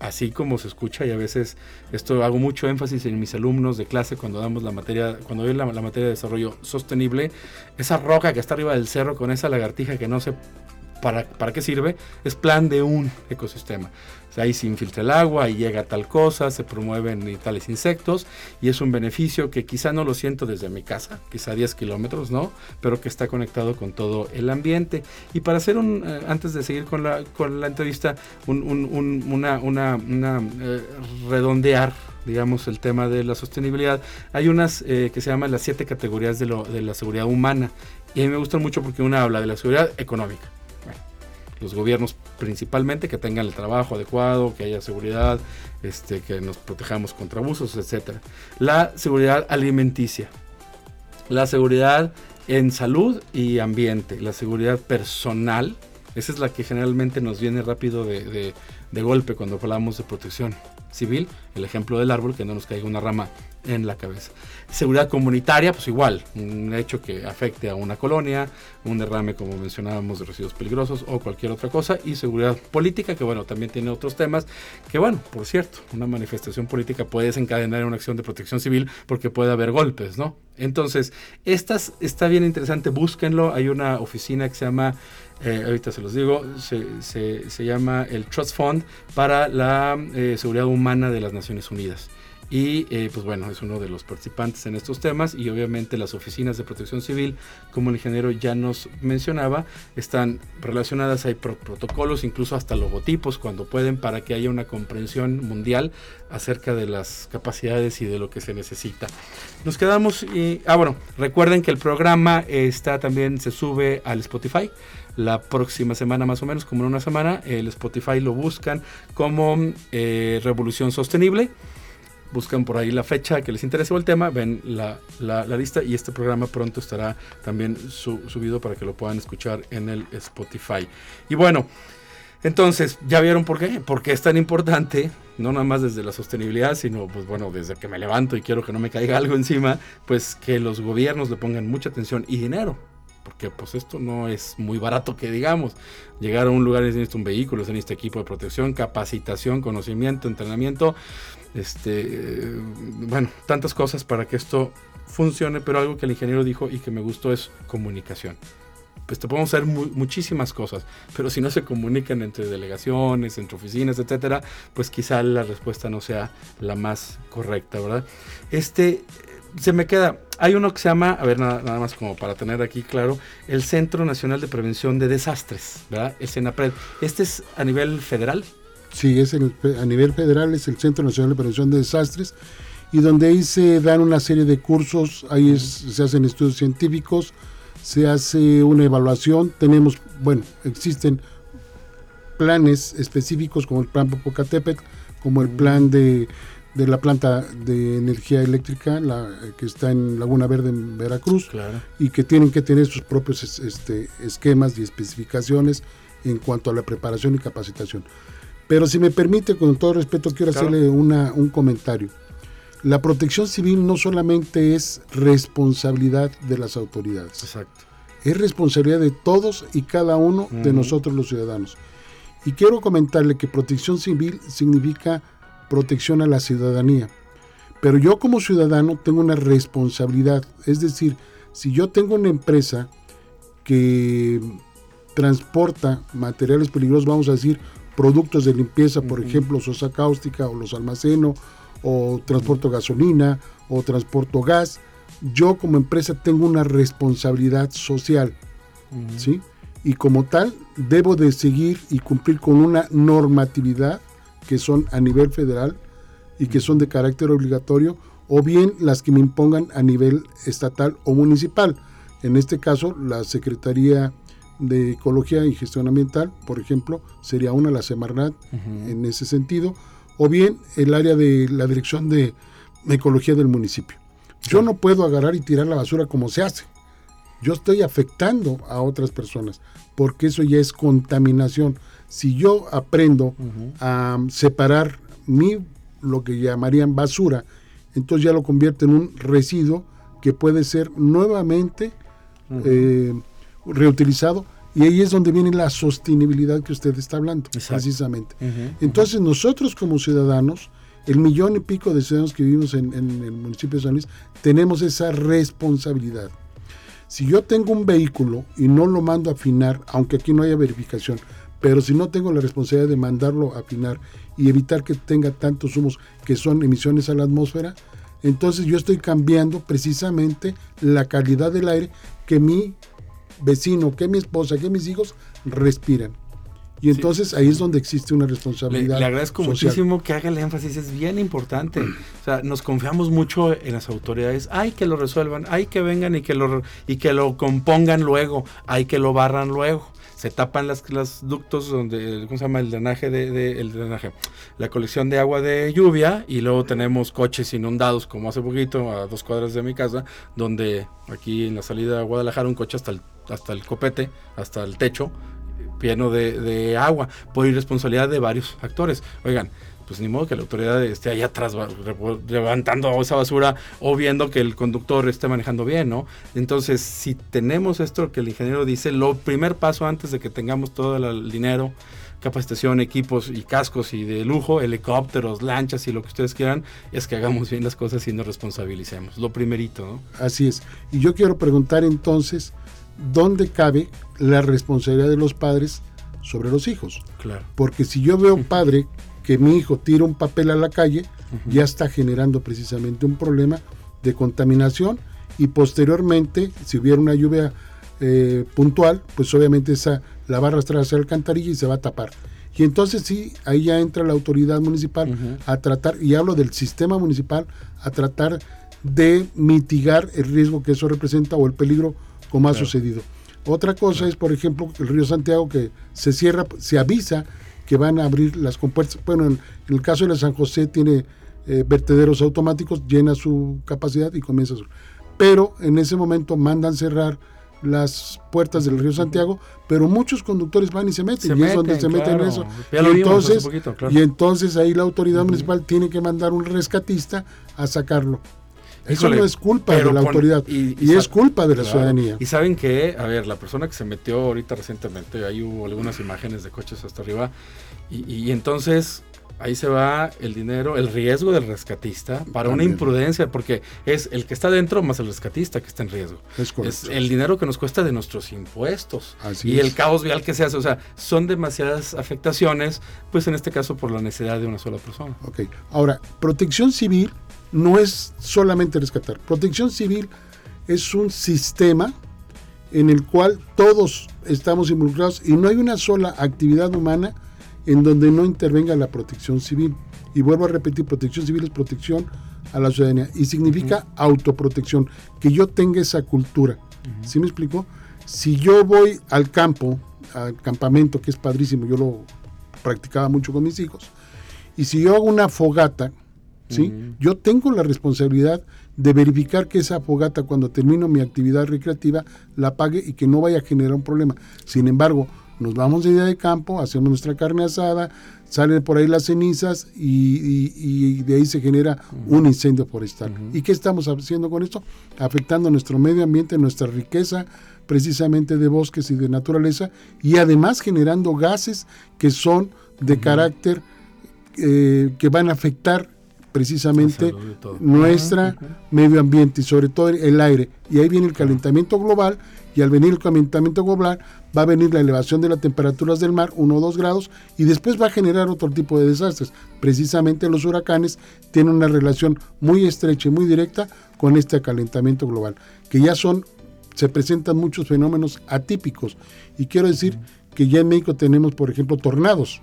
así como se escucha y a veces esto hago mucho énfasis en mis alumnos de clase cuando damos la materia cuando doy la, la materia de desarrollo sostenible esa roca que está arriba del cerro con esa lagartija que no sé para, para qué sirve es plan de un ecosistema ahí se infiltra el agua y llega tal cosa, se promueven tales insectos y es un beneficio que quizá no lo siento desde mi casa, quizá 10 kilómetros, ¿no? Pero que está conectado con todo el ambiente. Y para hacer un, eh, antes de seguir con la, con la entrevista, un, una, una, una eh, redondear digamos, el tema de la sostenibilidad, hay unas eh, que se llaman las siete categorías de, lo, de la seguridad humana. Y a mí me gustan mucho porque una habla de la seguridad económica los gobiernos principalmente que tengan el trabajo adecuado, que haya seguridad, este, que nos protejamos contra abusos, etcétera. La seguridad alimenticia, la seguridad en salud y ambiente, la seguridad personal, esa es la que generalmente nos viene rápido de, de golpe cuando hablamos de protección civil, el ejemplo del árbol, que no nos caiga una rama en la cabeza. Seguridad comunitaria, pues igual, un hecho que afecte a una colonia, un derrame, como mencionábamos, de residuos peligrosos o cualquier otra cosa. Y seguridad política, que bueno, también tiene otros temas, que bueno, por cierto, una manifestación política puede desencadenar una acción de protección civil porque puede haber golpes, ¿no? Entonces, estas está bien interesante, búsquenlo. Hay una oficina que se llama eh, ahorita se los digo, se, llama el Trust Fund para la eh, Seguridad Humana de las Naciones Unidas. Y eh, pues bueno, es uno de los participantes en estos temas y obviamente las oficinas de protección civil, como el ingeniero ya nos mencionaba, están relacionadas, hay protocolos, incluso hasta logotipos cuando pueden para que haya una comprensión mundial acerca de las capacidades y de lo que se necesita. Nos quedamos y, ah bueno, recuerden que el programa está también, se sube al Spotify la próxima semana más o menos, como en una semana, el Spotify lo buscan como eh, Revolución Sostenible buscan por ahí la fecha que les interese o el tema, ven la, lista y este programa pronto estará también subido para que lo puedan escuchar en el Spotify. Y bueno, entonces, ¿ya vieron por qué? Porque es tan importante, no nada más desde la sostenibilidad, sino pues bueno, desde que me levanto y quiero que no me caiga algo encima, pues que los gobiernos le pongan mucha atención y dinero porque pues esto no es muy barato que digamos. Llegar a un lugar necesita un vehículo, necesita equipo de protección, capacitación, conocimiento, entrenamiento, este, bueno, tantas cosas para que esto funcione, pero algo que el ingeniero dijo y que me gustó es comunicación. Pues te podemos hacer muchísimas cosas, pero si no se comunican entre delegaciones, entre oficinas, etcétera, pues quizá la respuesta no sea la más correcta, ¿verdad? Este, se me queda, hay uno que se llama, a ver, nada, nada, más como para tener aquí claro, el Centro Nacional de Prevención de Desastres, ¿verdad? El CENAPRED. ¿Este es a nivel federal? Sí, es a nivel federal, es el Centro Nacional de Prevención de Desastres, y donde ahí se dan una serie de cursos, ahí se hacen estudios científicos, se hace una evaluación, tenemos, bueno, existen planes específicos como el plan Popocatépetl, como el plan de de la planta de energía eléctrica la, que está en Laguna Verde en Veracruz y que tienen que tener sus propios este, esquemas y especificaciones en cuanto a la preparación y capacitación. Pero si me permite, con todo respeto, quiero hacerle una, un comentario. La protección civil no solamente es responsabilidad de las autoridades. Exacto. Es responsabilidad de todos y cada uno de nosotros los ciudadanos. Y quiero comentarle que protección civil significa protección a la ciudadanía. Pero yo como ciudadano tengo una responsabilidad. Es decir, si yo tengo una empresa que transporta materiales peligrosos, vamos a decir, productos de limpieza, por ejemplo, sosa cáustica o los almaceno, o transporto gasolina, o transporto gas, yo como empresa tengo una responsabilidad social, ¿sí? Y como tal, debo de seguir y cumplir con una normatividad que son a nivel federal y que son de carácter obligatorio, o bien las que me impongan a nivel estatal o municipal. En este caso, la Secretaría de Ecología y Gestión Ambiental, por ejemplo, sería una, la Semarnat, en ese sentido, o bien el área de la Dirección de Ecología del municipio. Yo no puedo agarrar y tirar la basura como se hace. Yo estoy afectando a otras personas, porque eso ya es contaminación. Si yo aprendo a separar mi, lo que llamarían basura, entonces ya lo convierte en un residuo que puede ser nuevamente eh, reutilizado y ahí es donde viene la sostenibilidad que usted está hablando, precisamente. Entonces nosotros como ciudadanos, el millón y pico de ciudadanos que vivimos en, el municipio de San Luis, tenemos esa responsabilidad. Si yo tengo un vehículo y no lo mando a afinar, aunque aquí no haya verificación, pero si no tengo la responsabilidad de mandarlo a afinar y evitar que tenga tantos humos que son emisiones a la atmósfera, entonces yo estoy cambiando precisamente la calidad del aire que mi vecino, que mi esposa, que mis hijos respiran. Y entonces ahí es donde existe una responsabilidad. Le, agradezco muchísimo que haga el énfasis, es bien importante. O sea, nos confiamos mucho en las autoridades. Hay que lo resuelvan, hay que vengan y que lo, y que lo compongan luego, hay que lo barran luego se tapan las, las ductos donde, ¿cómo se llama? El drenaje de, el drenaje, la colección de agua de lluvia y luego tenemos coches inundados como hace poquito a dos cuadras de mi casa, donde aquí en la salida de Guadalajara un coche hasta el, hasta el copete, hasta el techo, lleno de, agua, por irresponsabilidad de varios actores. Oigan, pues ni modo que la autoridad esté allá atrás levantando esa basura o viendo que el conductor esté manejando bien, ¿no? Entonces, si tenemos esto que el ingeniero dice, lo primer paso antes de que tengamos todo el dinero, capacitación, equipos y cascos y de lujo, helicópteros, lanchas y lo que ustedes quieran, es que hagamos bien las cosas y nos responsabilicemos. Lo primerito, ¿no? Así es. Y yo quiero preguntar entonces, ¿dónde cabe la responsabilidad de los padres sobre los hijos? Claro. Porque si yo veo un padre que mi hijo tira un papel a la calle, ya está generando precisamente un problema de contaminación y posteriormente, si hubiera una lluvia eh, puntual, pues obviamente esa la va a arrastrar hacia el alcantarilla y se va a tapar. Y entonces sí, ahí ya entra la autoridad municipal a tratar, y hablo del sistema municipal, a tratar de mitigar el riesgo que eso representa o el peligro como ha sucedido. Otra cosa es, por ejemplo, el río Santiago que se cierra, se avisa que van a abrir las compuertas. Bueno, en, el caso de la San José tiene eh, vertederos automáticos, llena su capacidad y comienza su... Pero en ese momento mandan cerrar las puertas del río Santiago, pero muchos conductores van y se meten, y es donde se meten en eso. Y entonces, y entonces ahí la autoridad municipal tiene que mandar un rescatista a sacarlo. Eso no es culpa de la autoridad y, es culpa de la ciudadanía. Y saben que, a ver, la persona que se metió ahorita recientemente, ahí hubo algunas imágenes de coches hasta arriba, y, entonces ahí se va el dinero, el riesgo del rescatista para una imprudencia, porque es el que está dentro más el rescatista que está en riesgo. Es, el dinero que nos cuesta de nuestros impuestos y el caos vial que se hace. O sea, son demasiadas afectaciones, pues en este caso por la necesidad de una sola persona. Ok, ahora, protección civil no es solamente rescatar. Protección civil es un sistema en el cual todos estamos involucrados y no hay una sola actividad humana en donde no intervenga la protección civil. Y vuelvo a repetir, protección civil es protección a la ciudadanía y significa autoprotección, que yo tenga esa cultura. ¿Sí me explico? Si yo voy al campo, al campamento, que es padrísimo, yo lo practicaba mucho con mis hijos, y si yo hago una fogata, ¿sí? Yo tengo la responsabilidad de verificar que esa fogata cuando termino mi actividad recreativa la pague y que no vaya a generar un problema. Sin embargo, nos vamos de día de campo, hacemos nuestra carne asada, salen por ahí las cenizas y, de ahí se genera un incendio forestal. ¿Y qué estamos haciendo con esto? Afectando nuestro medio ambiente, nuestra riqueza precisamente de bosques y de naturaleza y además generando gases que son de carácter eh, que van a afectar precisamente nuestra medio ambiente y sobre todo el aire. Y ahí viene el calentamiento global y al venir el calentamiento global va a venir la elevación de las temperaturas del mar, 1 o 2 grados, y después va a generar otro tipo de desastres. Precisamente los huracanes tienen una relación muy estrecha y muy directa con este calentamiento global, que ya son, se presentan muchos fenómenos atípicos. Y quiero decir que ya en México tenemos, por ejemplo, tornados,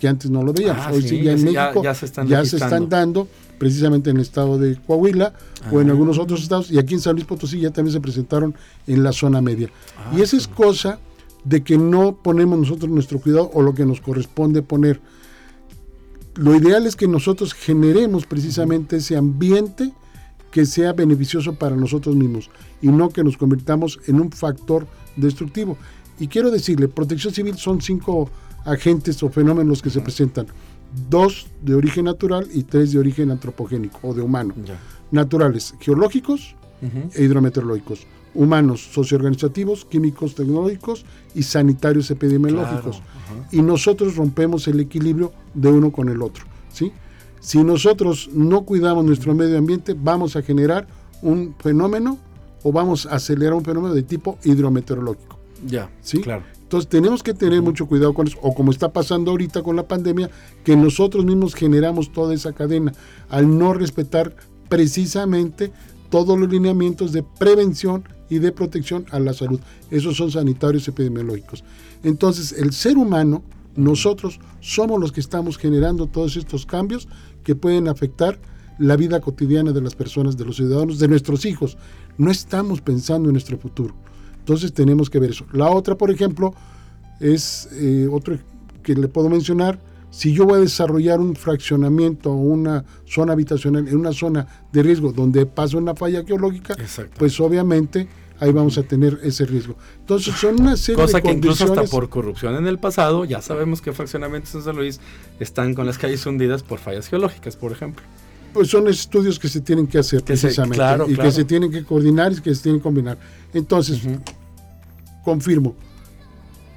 que antes no lo veíamos. Ah, Hoy sí, ya en México ya se están ya se registrando. están dando, precisamente en el estado de Coahuila o en Ah. algunos otros estados, y aquí en San Luis Potosí ya también se presentaron en la zona media. Ah, y esa es cosa de que no ponemos nosotros nuestro cuidado o lo que nos corresponde poner. Lo ideal es que nosotros generemos precisamente ese ambiente que sea beneficioso para nosotros mismos y no que nos convirtamos en un factor destructivo. Y quiero decirle, protección civil son cinco agentes o fenómenos que se presentan. Dos de origen natural y tres de origen antropogénico o de humano. Ya. Naturales, geológicos e hidrometeorológicos. Humanos, socioorganizativos, químicos, tecnológicos y sanitarios epidemiológicos. Claro, y nosotros rompemos el equilibrio de uno con el otro. ¿sí? Si nosotros no cuidamos nuestro medio ambiente, vamos a generar un fenómeno o vamos a acelerar un fenómeno de tipo hidrometeorológico. Ya, ¿sí? claro. Entonces tenemos que tener mucho cuidado con eso, o como está pasando ahorita con la pandemia, que nosotros mismos generamos toda esa cadena al no respetar precisamente todos los lineamientos de prevención y de protección a la salud. Esos son sanitarios epidemiológicos. Entonces el ser humano, nosotros somos los que estamos generando todos estos cambios que pueden afectar la vida cotidiana de las personas, de los ciudadanos, de nuestros hijos. No estamos pensando en nuestro futuro. Entonces tenemos que ver eso. La otra, por ejemplo, es eh, otro que le puedo mencionar. Si yo voy a desarrollar un fraccionamiento o una zona habitacional en una zona de riesgo donde pasa una falla geológica, pues obviamente ahí vamos a tener ese riesgo. Entonces son una serie Cosa de que incluso hasta por corrupción en el pasado, ya sabemos que fraccionamientos en San Luis están con las calles hundidas por fallas geológicas, por ejemplo. pues son estudios que se tienen que hacer Que se- precisamente claro, y claro. que se tienen que coordinar y que se tienen que combinar. Entonces, confirmo,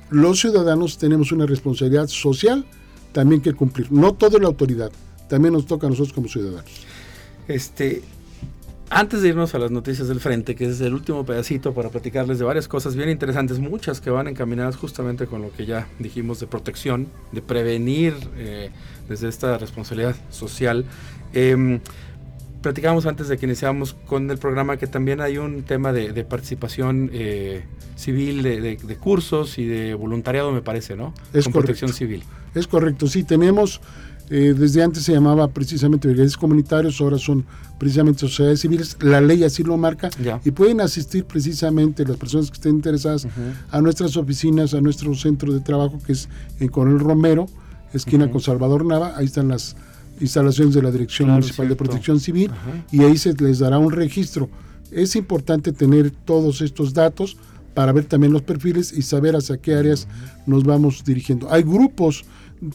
los ciudadanos tenemos una responsabilidad social también que cumplir. No toda la autoridad, también nos toca a nosotros como ciudadanos. Este, antes de irnos a las noticias del frente, que es el último pedacito para platicarles de varias cosas bien interesantes, muchas que van encaminadas justamente con lo que ya dijimos de protección, de prevenir eh, desde esta responsabilidad social. Em, platicábamos antes de que iniciamos con el programa que también hay un tema de, de participación eh, civil, de, de- de cursos y de voluntariado, me parece, ¿no? Es con correcto. protección civil. Es correcto, sí, tenemos, eh, desde antes se llamaba precisamente brigadistas comunitarios, ahora son precisamente sociedades civiles, la ley así lo marca, Ya. y pueden asistir precisamente las personas que estén interesadas a nuestras oficinas, a nuestro centro de trabajo que es en Coronel Romero, esquina con Salvador Nava, ahí están las instalaciones de la Dirección Claro, Municipal de. Protección Civil, Ajá. y ahí se les dará un registro. Es importante tener todos estos datos para ver también los perfiles y saber hacia qué áreas nos vamos dirigiendo. Hay grupos,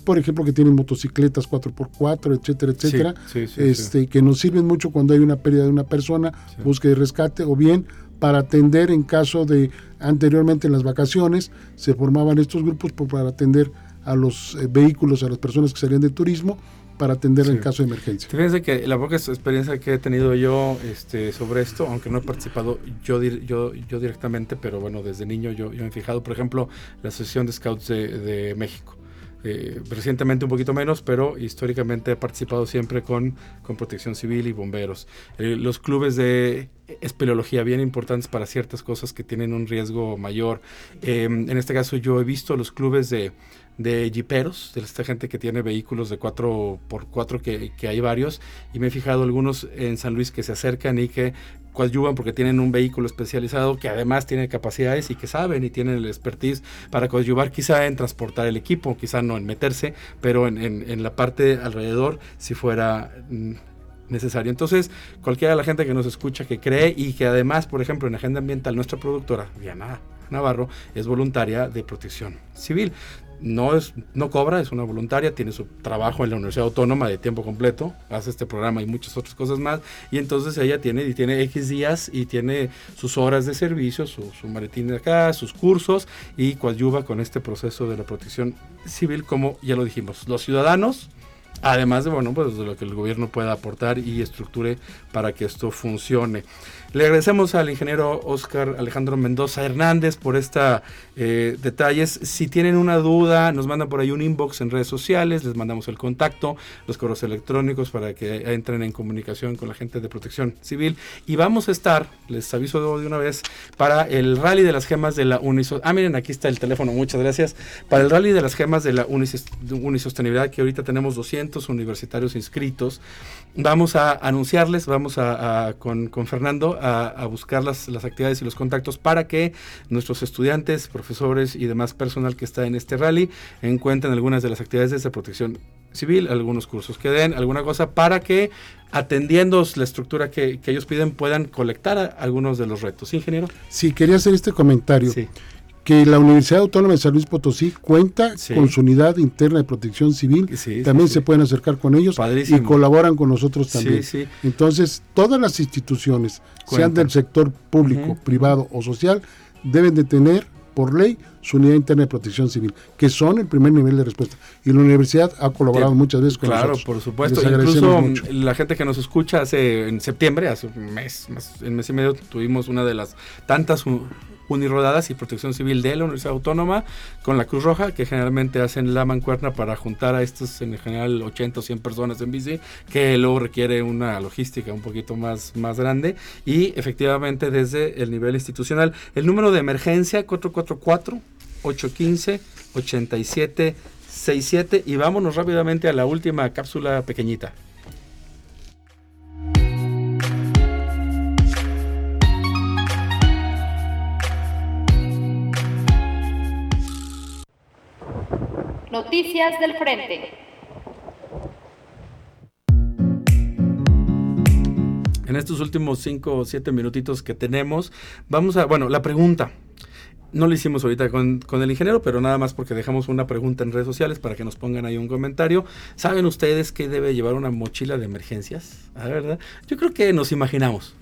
por ejemplo, que tienen motocicletas 4x4, etcétera, etcétera, sí, sí, este, que nos sirven mucho cuando hay una pérdida de una persona, búsqueda y rescate, o bien para atender en caso de anteriormente en las vacaciones se formaban estos grupos por- para atender a los eh, vehículos, a las personas que salían de turismo, para atender en Sí. caso de emergencia. Fíjense que la poca experiencia que he tenido yo este, sobre esto, aunque no he participado yo, dir- yo, yo directamente, pero bueno, desde niño yo, yo me he fijado, por ejemplo, la Asociación de Scouts de, de México. Eh, recientemente un poquito menos, pero históricamente he participado siempre con, con protección civil y bomberos. Eh, los clubes de espeleología bien importantes para ciertas cosas que tienen un riesgo mayor. Eh, en este caso yo he visto los clubes de, de jiperos, de esta gente que tiene vehículos de 4x4, que, que hay varios, y me he fijado algunos en San Luis que se acercan y que coadyuvan porque tienen un vehículo especializado que además tiene capacidades y que saben y tienen el expertise para coadyuvar quizá en transportar el equipo, quizá no en meterse, pero en, en- en la parte alrededor si fuera mm, necesario. Entonces, cualquiera de la gente que nos escucha que cree y que además, por ejemplo, en Agenda Ambiental, nuestra productora, Diana Navarro, es voluntaria de protección civil. No, es, no cobra, es una voluntaria, tiene su trabajo en la Universidad Autónoma de tiempo completo, hace este programa y muchas otras cosas más, y entonces ella tiene, y tiene X días y tiene sus horas de servicio, su, su maletín de acá, sus cursos, y coadyuva con este proceso de la protección civil, como ya lo dijimos, los ciudadanos Además de, bueno, pues de lo que el gobierno pueda aportar y estructure para que esto funcione. Le agradecemos al ingeniero Oscar Alejandro Mendoza Hernández por estos eh, detalles. Si tienen una duda, nos mandan por ahí un inbox en redes sociales, les mandamos el contacto, los correos electrónicos para que entren en comunicación con la gente de protección civil. Y vamos a estar, les aviso de una vez, para el rally de las gemas de la Unisos. Ah, miren, aquí está el teléfono, muchas gracias. Para el rally de las gemas de la Unisostenibilidad, que ahorita tenemos 200 universitarios inscritos, vamos a anunciarles, vamos a, con, con Fernando a, buscar las, las, actividades y los contactos para que nuestros estudiantes, profesores y demás personal que está en este rally encuentren algunas de las actividades de protección civil, algunos cursos que den, alguna cosa para que atendiendo la estructura que, ellos piden puedan colectar algunos de los retos. Ingeniero. Sí, quería hacer este comentario. Sí que la Universidad Autónoma de San Luis Potosí cuenta con su unidad interna de protección civil, también se pueden acercar con ellos y colaboran con nosotros también. Entonces, todas las instituciones, sean del sector público, privado o social, deben de tener por ley su unidad interna de protección civil, que son el primer nivel de respuesta. Y la universidad ha colaborado muchas veces con nosotros. Claro, por supuesto. Incluso la gente que nos escucha hace en septiembre, hace un mes, más, en mes y medio, tuvimos una de las tantas Unirodadas y Protección Civil de la Universidad Autónoma con la Cruz Roja, que generalmente hacen la mancuerna para juntar a estos, en general, 80 o 100 personas en bici, que luego requiere una logística un poquito más, más grande. Y efectivamente, desde el nivel institucional, el número de emergencia 444-815-8767. Y vámonos rápidamente a la última cápsula pequeñita. Noticias del Frente. En estos últimos 5 o 7 minutitos que tenemos, vamos a, bueno, la pregunta. No lo hicimos ahorita con, el ingeniero, pero nada más porque dejamos una pregunta en redes sociales para que nos pongan ahí un comentario. ¿Saben ustedes qué debe llevar una mochila de emergencias? ¿A ¿verdad? Yo creo que nos imaginamos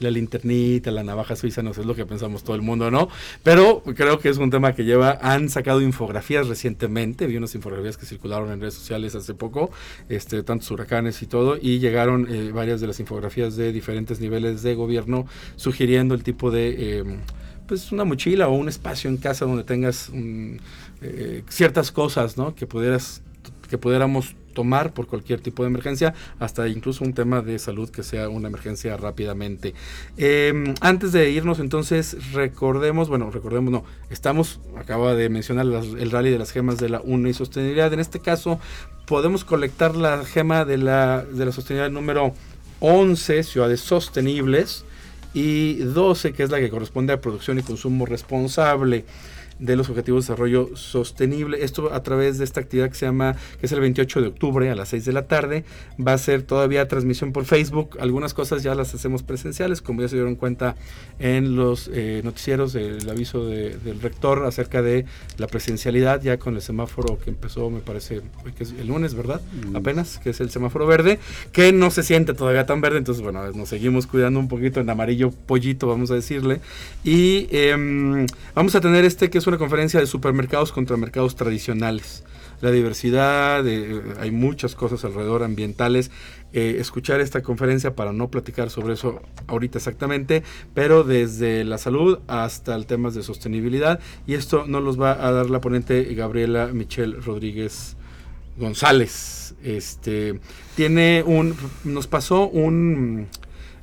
la linternita, la navaja suiza, no sé, es lo que pensamos todo el mundo, ¿no? Pero creo que es un tema que lleva, han sacado infografías recientemente, vi unas infografías que circularon en redes sociales hace poco, este, tantos huracanes y todo, y llegaron eh, varias de las infografías de diferentes niveles de gobierno sugiriendo el tipo de... Em, pues una mochila o un espacio en casa donde tengas eh, ciertas cosas, ¿no? Que pudieras que pudiéramos tomar por cualquier tipo de emergencia, hasta incluso un tema de salud que sea una emergencia rápidamente. Em, antes de irnos entonces, recordemos, bueno, recordemos, no, estamos, acaba de mencionar el rally de las gemas de la UNE y sostenibilidad. En este caso, podemos colectar la gema de la, de la sostenibilidad número 11, ciudades sostenibles, y 12, que es la que corresponde a producción y consumo responsable de los Objetivos de Desarrollo Sostenible. Esto a través de esta actividad que se llama, que es el 28 de octubre a las 6 de la tarde. Va a ser todavía transmisión por Facebook. Algunas cosas ya las hacemos presenciales, como ya se dieron cuenta en los eh, noticieros del aviso del rector acerca de la presencialidad, ya con el semáforo que empezó, me parece, que es el lunes, ¿verdad? Mm. Apenas, que es el semáforo verde, que no se siente todavía tan verde, entonces, bueno, nos seguimos cuidando un poquito en amarillo pollito, vamos a decirle. Y em, vamos a tener este que es una conferencia de supermercados contra mercados tradicionales. La diversidad, eh, hay muchas cosas alrededor ambientales. Eh, escuchar esta conferencia para no platicar sobre eso ahorita exactamente, pero desde la salud hasta el temas de sostenibilidad. Y esto nos los va a dar la ponente Gabriela Michelle Rodríguez González. Este tiene un, nos pasó un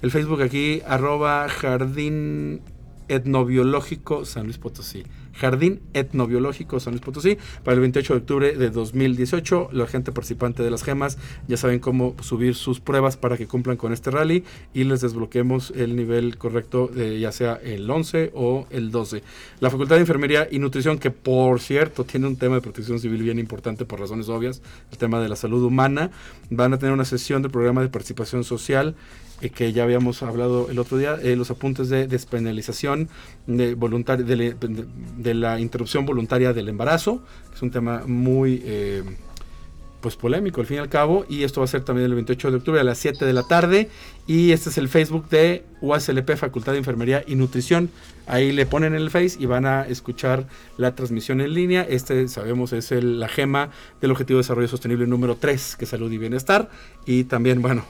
el Facebook aquí, arroba jardín etnobiológico San Luis Potosí. Jardín Etnobiológico San Luis Potosí para el 28 de octubre de 2018. La gente participante de las gemas ya saben cómo subir sus pruebas para que cumplan con este rally y les desbloqueemos el nivel correcto de ya sea el 11 o el 12. La Facultad de Enfermería y Nutrición, que por cierto tiene un tema de protección civil bien importante por razones obvias, el tema de la salud humana, van a tener una sesión del programa de participación social eh, que ya habíamos hablado el otro día, eh, los apuntes de despenalización de, de, la interrupción voluntaria del embarazo, que es un tema muy... Eh, pues polémico al fin y al cabo. Y esto va a ser también el 28 de octubre a las 7 de la tarde. Y este es el Facebook de UASLP, Facultad de Enfermería y Nutrición. Ahí le ponen el Face y van a escuchar la transmisión en línea. Este, sabemos, es la gema del Objetivo de Desarrollo Sostenible número 3, que es salud y bienestar. Y también, bueno,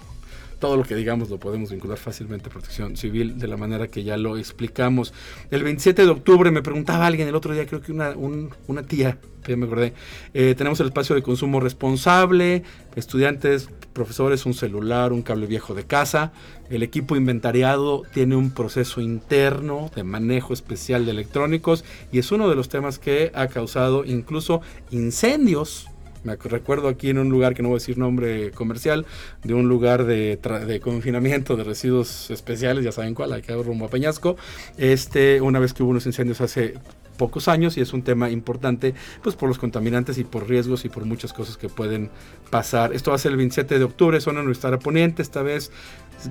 todo lo que digamos lo podemos vincular fácilmente a protección civil de la manera que ya lo explicamos. El 27 de octubre me preguntaba alguien el otro día, creo que una, una tía, que me acordé, eh, tenemos el espacio de consumo responsable, estudiantes, profesores, un celular, un cable viejo de casa. El equipo inventariado tiene un proceso interno de manejo especial de electrónicos y es uno de los temas que ha causado incluso incendios me recuerdo aquí en un lugar que no voy a decir nombre comercial, de un lugar de, confinamiento de residuos especiales, ya saben cuál, aquí rumbo a Peñasco. Este, una vez que hubo unos incendios hace pocos años y es un tema importante pues por los contaminantes y por riesgos y por muchas cosas que pueden pasar. Esto va a ser el 27 de octubre, zona nuestra poniente, esta vez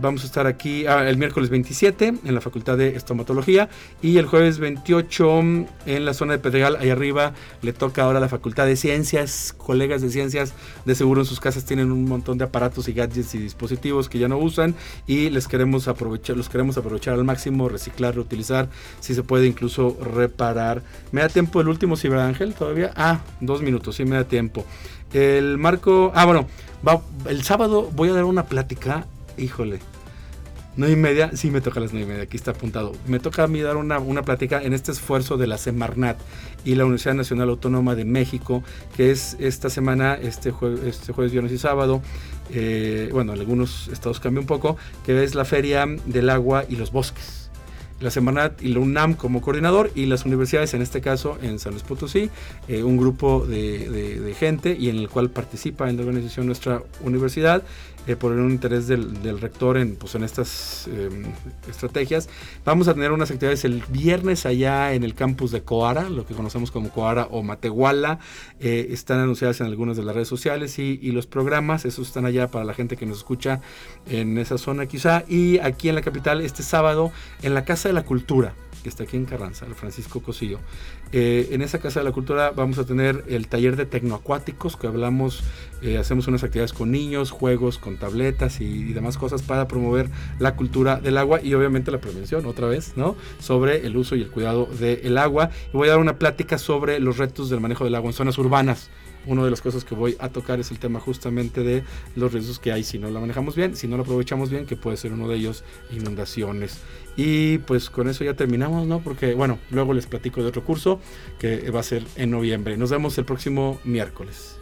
Vamos a estar aquí ah, el miércoles 27 en la Facultad de Estomatología y el jueves 28 en la zona de Pedregal, ahí arriba le toca ahora la Facultad de Ciencias, colegas de ciencias, de seguro en sus casas tienen un montón de aparatos y gadgets y dispositivos que ya no usan y les queremos aprovechar, los queremos aprovechar al máximo, reciclar, reutilizar, si se puede incluso reparar. ¿Me da tiempo el último ciberángel todavía? Ah, dos minutos, sí me da tiempo. El marco, ah bueno, el sábado voy a dar una plática híjole, nueve y media, sí me toca las nueve y media, aquí está apuntado. Me toca a mí dar una, una plática en este esfuerzo de la Semarnat y la Universidad Nacional Autónoma de México, que es esta semana, este, este jueves, viernes y sábado, eh, bueno, en algunos estados cambia un poco, que es la Feria del Agua y los Bosques la Semanat y la UNAM como coordinador y las universidades, en este caso en San Luis Potosí, eh, un grupo de, gente y en el cual participa en la organización nuestra universidad eh, por un interés del, rector en, pues, en estas em, estrategias. Vamos a tener unas actividades el viernes allá en el campus de Coara, lo que conocemos como Coara o Matehuala. Eh, están anunciadas en algunas de las redes sociales y, y los programas, esos están allá para la gente que nos escucha en esa zona quizá. Y aquí en la capital este sábado en la Casa de la Cultura que está aquí en Carranza, el Francisco Cosillo. Eh, en esa Casa de la Cultura vamos a tener el taller de tecnoacuáticos, que hablamos, eh, hacemos unas actividades con niños, juegos con tabletas y, demás cosas para promover la cultura del agua y obviamente la prevención, otra vez, ¿no? Sobre el uso y el cuidado del agua. Y voy a dar una plática sobre los retos del manejo del agua en zonas urbanas una de las cosas que voy a tocar es el tema justamente de los riesgos que hay si no la manejamos bien, si no lo aprovechamos bien, que puede ser uno de ellos inundaciones. Y pues con eso ya terminamos, ¿no? Porque bueno, luego les platico de otro curso que va a ser en noviembre. Nos vemos el próximo miércoles.